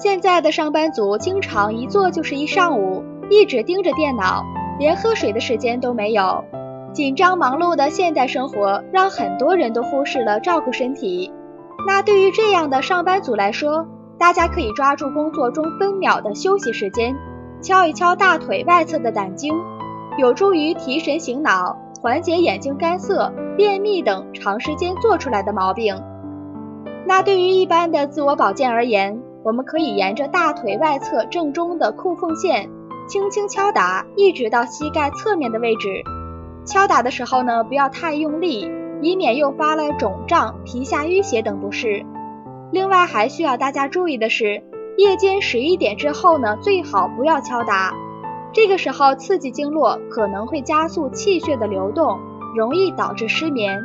现在的上班族经常一坐就是一上午，一直盯着电脑，连喝水的时间都没有。紧张忙碌的现代生活让很多人都忽视了照顾身体。那对于这样的上班族来说，大家可以抓住工作中分秒的休息时间，敲一敲大腿外侧的胆经，有助于提神醒脑，缓解眼睛干涩、便秘等长时间做出来的毛病。那对于一般的自我保健而言，我们可以沿着大腿外侧正中的裤缝线，轻轻敲打，一直到膝盖侧面的位置。敲打的时候呢，不要太用力，以免诱发了肿胀、皮下淤血等不适。另外还需要大家注意的是，夜间十一点之后呢，最好不要敲打，这个时候刺激经络可能会加速气血的流动，容易导致失眠。